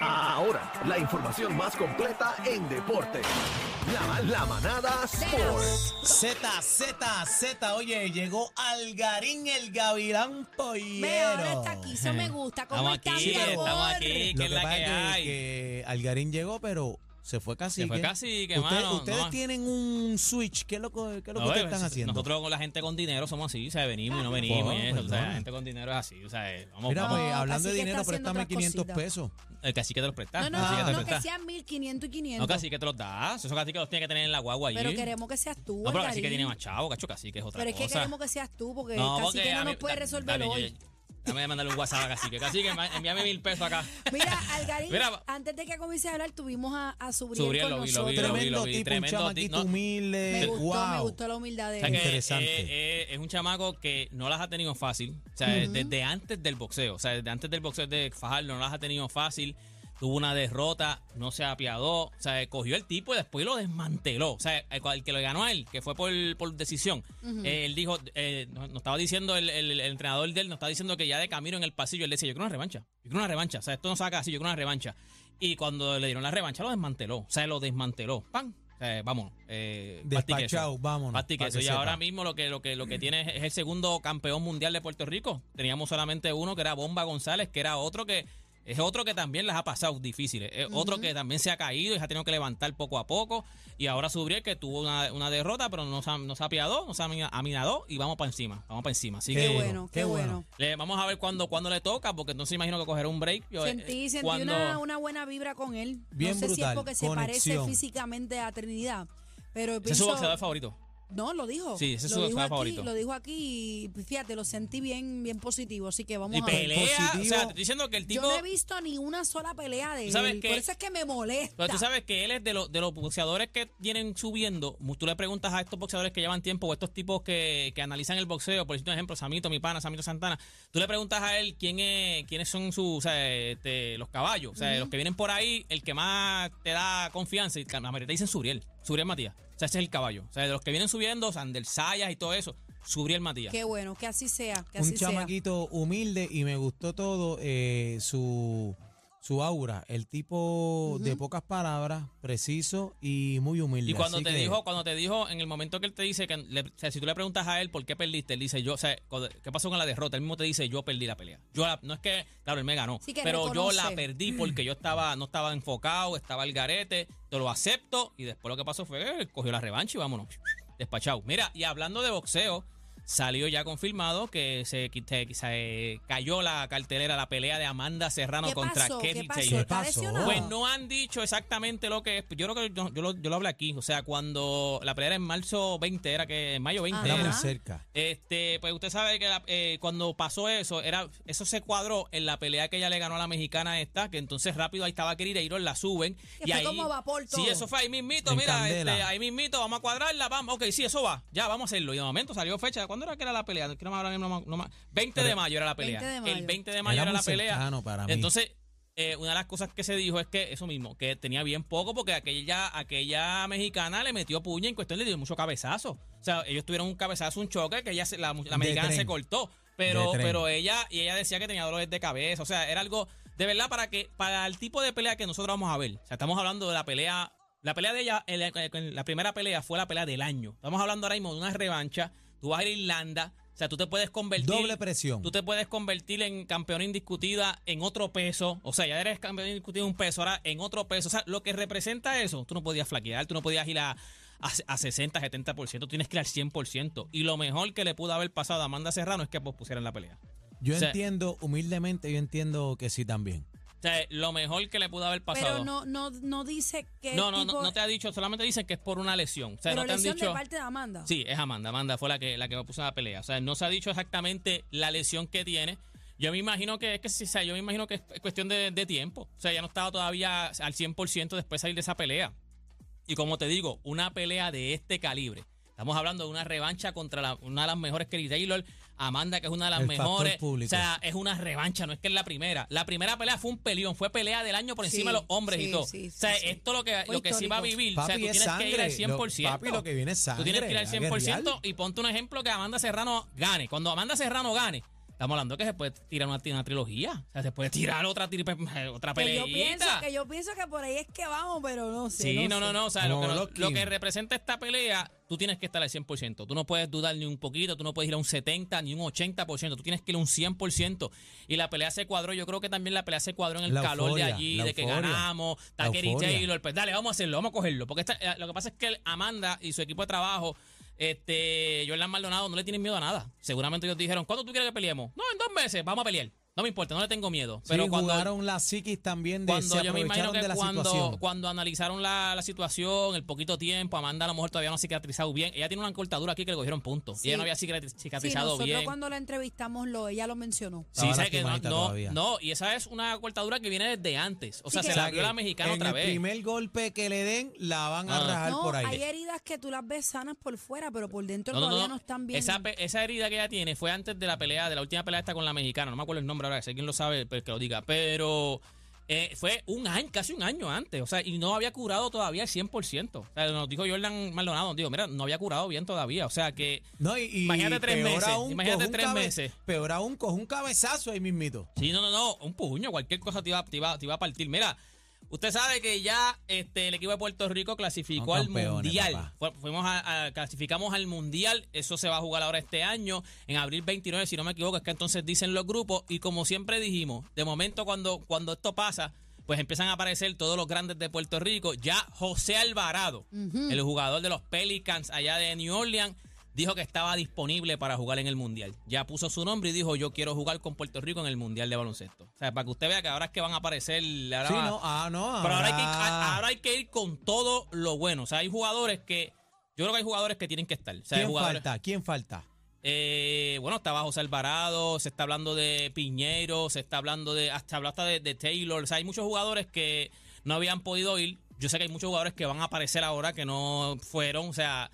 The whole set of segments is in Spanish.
Ahora, la información más completa en deporte. La, la manada Sport. Z, Z, Z, oye, llegó Algarín el Gavilán Pollero. Ahora está aquí, eso me gusta. ¿Cómo Estamos estás, aquí, mi amor? estamos aquí, Lo que que es la pasa que es que, hay. que Algarín llegó, pero se fue casi. Se fue cacique, mano, Ustedes no. tienen un switch. ¿Qué es lo, que- qué es lo que ustedes eh, están haciendo? Nosotros con la gente con dinero somos así, o sea, venimos y no venimos Bueno, y eso, o sea, perdona. la gente con dinero es así, o sea, eh, vamos, Mira, vamos. pues, hablando de Cacique dinero, préstame otras 500 cositas. pesos. el cacique te los presta, No, el no, cacique no, no, que sean 1500 y 500. No, cacique te los das, esos caciques los tiene que tener en la guagua allí. Pero queremos que seas tú, no, pero cacique tiene más chavo, cacho, cacique es otra Pero es que cosa. queremos que seas tú, porque no, casi porque que a no mí- nos puede resolver hoy. Dame mandarle un WhatsApp a cacique. Cacique, envíame mil pesos acá. Mira, Algarín, Mira, antes de que comience a hablar, tuvimos a, a Subriel Subriel, con lo vi, lo vi, lo vi, Tremendo tipo, un chamaquito no. humilde. Me gustó, wow. me gustó la humildad de O sea él. que, Interesante. eh, eh, es un chamaco que no las ha tenido fácil. O sea, desde antes del boxeo. O sea, desde antes del boxeo de Fajardo no las ha tenido fácil. Tuvo una derrota, no se apiadó. O sea, cogió el tipo y después lo desmanteló. O sea, el, que lo ganó a él, que fue por, por decisión. eh, él dijo, eh, nos, estaba diciendo el, el- el entrenador de él, nos estaba diciendo que ya de camino en el pasillo, él decía, yo quiero una revancha. Yo quiero una revancha. O sea, esto no saca así, yo quiero una revancha. Y cuando le dieron la revancha, lo desmanteló. O sea, lo desmanteló. ¡Pam! O sea, vámonos. Eh. Despachado, vámonos. Pasti pa' queso. que Y ahora mismo lo que, lo que, lo que tiene es, es el segundo campeón mundial de Puerto Rico. Teníamos solamente uno que era Bomba González, que era otro que es otro que también las ha pasado difíciles. Es otro que también se ha caído y se ha tenido que levantar poco a poco. Y ahora Subriel que tuvo una, una derrota, pero no se, ha- no se ha apiadó, no se ha ami- aminado y vamos para encima. Vamos para encima. Así Qué que bueno, qué bueno. le, vamos a ver cuándo, cuándo le toca, porque entonces imagino que cogerá un break. Yo, eh, Sentí, sentí cuando- una, una buena vibra con él. Bien no sé si es brutal, porque se conexión. parece físicamente a Trinidad. Pero Ese es pienso, su boxeador favorito. No, lo dijo. Sí, ese es lo su dijo aquí, favorito. Lo dijo aquí y fíjate, lo sentí bien, bien positivo. Así que vamos Y a ver. pelea, o sea, te estoy diciendo que el tipo... Yo no he visto ni una sola pelea de ¿Tú sabes él. qué? Por eso es que me molesta. Pero tú sabes que él es de, los de los boxeadores que vienen subiendo. Tú le preguntas a estos boxeadores que llevan tiempo o estos tipos que, que analizan el boxeo, por ejemplo, ejemplo, Samito, mi pana, Samito Santana. Tú le preguntas a él quién es, quiénes son sus, o sea, este, los caballos. O sea, los que vienen por ahí, el que más te da confianza. Y la mayoría te dicen Suriel, Suriel Matías. Sea, ese es el caballo. O sea, de los que vienen subiendo, Sandel Sayas y todo eso, Suriel Matías. Qué bueno, que así sea. Que un así sea. chamaquito humilde y me gustó todo eh, su, su aura. El tipo de pocas palabras, preciso y muy humilde. Y cuando Así te que- dijo, cuando te dijo, en el momento que él te dice que, le- o sea, si tú le preguntas a él por qué perdiste, él dice yo, o sea, ¿qué pasó con la derrota? Él mismo te dice yo perdí la pelea. Yo la- no es que, claro, él me ganó, Sí pero yo la perdí porque yo estaba, no estaba enfocado, estaba al garete, te lo acepto y después lo que pasó fue que cogió la revancha y vámonos, despachado. Mira, y hablando de boxeo, salió ya confirmado que se, se cayó la cartelera, la pelea de Amanda Serrano ¿Qué contra pasó? Katie ¿Qué pasó? Pues no han dicho exactamente lo que es. Yo creo que yo, yo lo, yo lo hablé aquí. O sea, cuando la pelea era en marzo 20, era que en mayo 20 Ajá. Era muy cerca. Este, pues usted sabe que la- eh, cuando pasó eso, era eso se cuadró en la pelea que ella le ganó a la mexicana esta, que entonces rápido ahí estaba Querireiro, la suben. Que y fue ahí, como vapor todo. Sí, eso fue ahí mismito, En mira, este, ahí mismito, vamos a cuadrarla, vamos, ok, sí, eso va, ya, vamos a hacerlo. Y de momento salió fecha, ¿cuándo era que era la pelea? No quiero mismo, no, no más. 20 de mayo era la pelea. 20 de mayo. El 20 de mayo Era la pelea. para mí. Entonces, eh, una de las cosas que se dijo es que eso mismo, que tenía bien poco porque aquella, aquella mexicana le metió puña en cuestión le dio mucho cabezazo. O sea, ellos tuvieron un cabezazo, un choque, que ella se- la, mexicana tren. se cortó. Pero, pero ella, y ella decía que tenía dolores de cabeza. O sea, era algo, de verdad, para que, para el tipo de pelea que nosotros vamos a ver. O sea, estamos hablando de la pelea. La pelea de ella, el- el- la primera pelea fue la pelea del año. Estamos hablando ahora mismo de una revancha. Tú vas a ir a Irlanda. O sea, tú te puedes convertir. Doble presión. Tú te puedes convertir en campeona indiscutida en otro peso. O sea, ya eres campeona indiscutida en un peso, ahora en otro peso. O sea, lo que representa eso, tú no podías flaquear, tú no podías ir a, a, a 60, 70%, tú tienes que ir al 100%. Y lo mejor que le pudo haber pasado a Amanda Serrano es que pospusieran la pelea. Yo o sea- entiendo, humildemente, yo entiendo que sí también. O sea, lo mejor que le pudo haber pasado. Pero no, no, no dice que. no, no, tipo, no, no te ha dicho, solamente dicen que es por una lesión. O sea, pero no te han lesión dicho. de parte de Amanda. Sí, es Amanda. Amanda fue la que, la que puso la pelea. O sea, no se ha dicho exactamente la lesión que tiene. Yo me imagino que es que o sea, yo me imagino que es cuestión de, de tiempo. O sea, ya no estaba todavía al 100% después de salir de esa pelea. Y como te digo, una pelea de este calibre. Estamos hablando de una revancha contra la- una de las mejores que Taylor, Amanda, que es una de las El mejores. O sea, es una revancha, no es que es la primera. La primera pelea fue un peleón, fue pelea del año por encima Sí, de los hombres sí, y todo. sí, o sea, esto lo que, lo que sí va a vivir. o sea, tú es tienes que ir al sangre. 100%. Lo- papi, lo que viene es Tú tienes que ir al sangre, a 100% guerrear. y ponte un ejemplo que Amanda Serrano gane. Cuando Amanda Serrano gane, Estamos hablando que se puede tirar una, una trilogía. O sea, se puede tirar otra, tri- otra Que yo, pienso, que yo pienso que por ahí es que vamos, pero no sé. Sí, no, sé. no, no. O sea, lo que, lo representa esta pelea, tú tienes que estar al 100%. Tú no puedes dudar ni un poquito, tú no puedes ir a un 70 ni un 80%. Tú tienes que ir a un 100%. Y la pelea se cuadró. Yo creo que también la pelea se cuadró en el La calor de allí, de que euforia. ganamos. Tucker y. Taylor. Pues dale, vamos a hacerlo, vamos a cogerlo. Porque esta- eh, lo que pasa es que Amanda y su equipo de trabajo. Este, Jordan Maldonado no le tienen miedo a nada. Seguramente ellos dijeron, ¿cuándo tú quieres que peleemos? No, en dos meses, vamos a pelear. No me importa, no le tengo miedo. Pero sí, cuando, jugaron la psiquis también de cuando se yo me imagino que de la cuando, situación. cuando analizaron la, la situación, el poquito tiempo, Amanda a lo mejor todavía no ha cicatrizado bien. Ella tiene una cortadura aquí que le cogieron puntos. Sí. Y ella no había cicatri- Sí, cicatrizado nosotros bien. cuando la entrevistamos, lo, ella lo mencionó. Sí, sabe que no, no, no, y esa es una cortadura que viene desde antes. O Sí, sea, que- se la que la mexicana en otra el vez. primer golpe que le den, la van a rajar No, por ahí. hay heridas que tú las ves sanas por fuera, pero por dentro No, todavía no. no, están bien. Esa, esa herida que ella tiene fue antes de la pelea, de la última pelea esta con la mexicana. No me acuerdo el nombre ahora, sé quién lo sabe, pero que lo diga. Pero eh, fue un año, casi un año antes. O sea, y no había curado todavía el 100%. O sea, nos dijo Jordan Maldonado, dijo, mira, no había curado bien todavía. O sea que. No, y, y Imagínate tres meses, aún, imagínate tres cabe- meses. Peor aún, coge un cabezazo ahí mismito. Sí, no, no, no, un puño, cualquier cosa te iba, te iba, te iba a partir. Mira, usted sabe que ya este, el equipo de Puerto Rico clasificó Son al campeones, Mundial. Fu- Fuimos a, a- clasificamos al Mundial, eso se va a jugar ahora este año, en abril 29, si no me equivoco, es que entonces dicen los grupos, y como siempre dijimos, de momento cuando, cuando esto pasa, pues empiezan a aparecer todos los grandes de Puerto Rico. Ya José Alvarado, el jugador de los Pelicans allá de New Orleans, dijo que estaba disponible para jugar en el Mundial. Ya puso su nombre y dijo, yo quiero jugar con Puerto Rico en el Mundial de baloncesto. O sea, para que usted vea que ahora es que van a aparecer... ahora Sí, va- no, ah, no. pero ahora hay, que, ahora- hay que ir con todo lo bueno. O sea, hay jugadores que... Yo creo que hay jugadores que tienen que estar. O sea, hay ¿Quién falta? ¿Quién falta? eh, bueno, estaba José Alvarado, se está hablando de Piñero, se está hablando de, hasta habló hasta de, de Taylor. O sea, hay muchos jugadores que no habían podido ir. Yo sé que hay muchos jugadores que van a aparecer ahora que no fueron. O sea,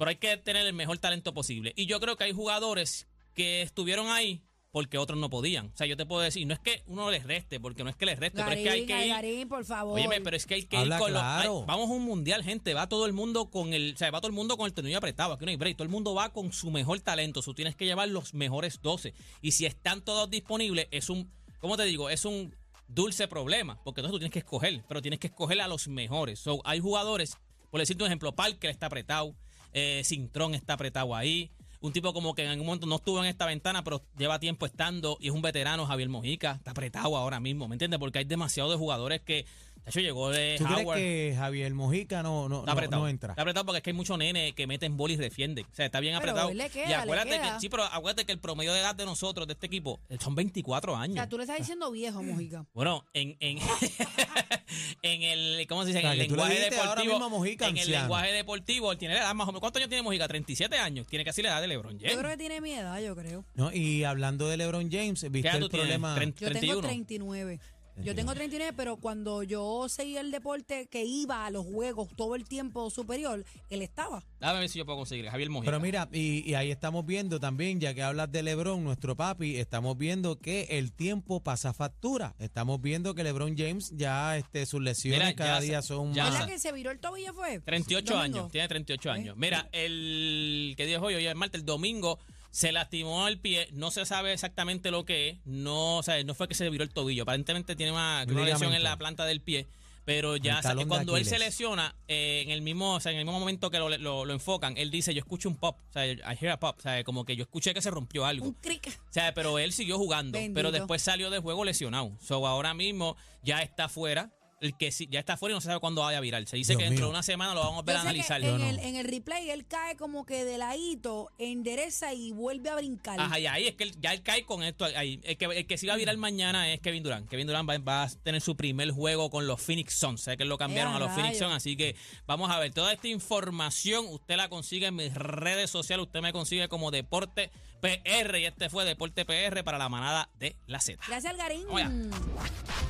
pero hay que tener el mejor talento posible. Y yo creo que hay jugadores que estuvieron ahí porque otros no podían. O sea, yo te puedo decir, no es que uno les reste, porque no es que les reste, pero es que hay Garín, que ir. Garín, por favor. Óyeme, pero es que hay que Habla ir con los. vamos a un mundial, gente. Va todo el mundo con el. O sea, va todo el mundo con el tornillo apretado. Aquí no hay break. Todo el mundo va con su mejor talento. Tú tienes que llevar los mejores 12. Y si están todos disponibles, es un. ¿Cómo te digo? Es un dulce problema. Porque entonces tú tienes que escoger. Pero tienes que escoger a los mejores. So, hay jugadores. Por decirte un ejemplo, Parker está apretado. Eh, Cintrón está apretado ahí. Un tipo como que en algún momento no estuvo en esta ventana, pero lleva tiempo estando y es un veterano, Javier Mojica. Está apretado ahora mismo, ¿me entiendes? Porque hay demasiados de jugadores que. De hecho, llegó de ¿Tú crees Howard. que Javier Mojica no, no, Está apretado. no entra? Está apretado porque es que hay muchos nenes que meten bola y defienden. O sea, está bien Pero apretado. él le queda, y le acuérdate queda. que, sí, pero acuérdate que el promedio de edad de nosotros, de este equipo, son 24 O años. sea, tú le estás diciendo viejo, Mojica. Bueno, en, en, en el, ¿cómo se dice? En O sea, el lenguaje deportivo. mismo a Mojica en el lenguaje deportivo, él tiene la edad más o menos. ¿Cuántos años tiene Mojica? 37 años. Tiene casi la edad de LeBron James. Yo creo que tiene mi edad, yo creo. No, y hablando de LeBron James, ¿Qué ¿viste el tú tienes? problema? Tren- Yo 31. tengo 39. Yo tengo 39, pero cuando yo seguía el deporte que iba a los juegos todo el tiempo superior, él estaba. Dame ver si yo puedo conseguir. Javier Mojica. Pero mira, y, y ahí estamos viendo también, ya que hablas de LeBron, nuestro papi, estamos viendo que el tiempo pasa factura. Estamos viendo que LeBron James ya este, sus lesiones Mira, cada ya día son ya más. ¿Verdad que se viró el tobillo fue? 38 Domingo. años, tiene 38 años. ¿Eh? Mira, el que dijo hoy, hoy es martes, el domingo se lastimó el pie, no se sabe exactamente lo que es, no, o sea, no fue que se viró el tobillo, aparentemente tiene una, una lesión en la planta del pie, pero ya cuando él se lesiona, eh, en el mismo, o sea, en el mismo momento que lo, lo- lo enfocan, él dice, yo escucho un pop, o sea, I hear a pop, o sea, como que yo escuché que se rompió algo. Un cric. O sea, pero él siguió jugando, Bendito. pero después salió del juego lesionado. So, ahora mismo ya está fuera. El que sí- ya está fuera y no se sabe cuándo vaya a virar. Se dice Dios que dentro mío. de una semana lo vamos a ver Yo a analizar. en, no. el, en el replay él cae como que de ladito, endereza y vuelve a brincar. Ajá, y ahí es que él- ya él cae con esto. Ahí. El, que, el que sí va a virar mañana es Kevin Durant. Kevin Durant va, va a tener su primer juego con los Phoenix Suns. Sé que lo cambiaron ¡Eh, a los Phoenix! Suns. Así que vamos a ver. Toda esta información usted la consigue en mis redes sociales. Usted me consigue como Deporte PR. Y este fue Deporte PR para la manada de la Z. Gracias, Algarín. Vamos allá.